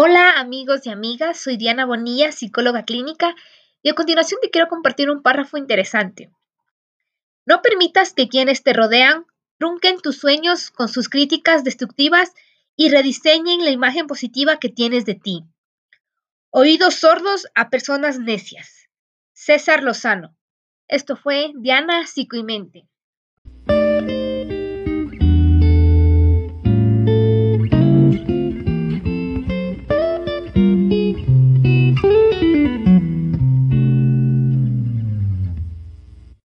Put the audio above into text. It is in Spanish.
Hola amigos y amigas, soy Diana Bonilla, psicóloga clínica, y a continuación te quiero compartir un párrafo interesante. No permitas que quienes te rodean trunquen tus sueños con sus críticas destructivas y rediseñen la imagen positiva que tienes de ti. Oídos sordos a personas necias. César Lozano. Esto fue Diana Psico y Mente.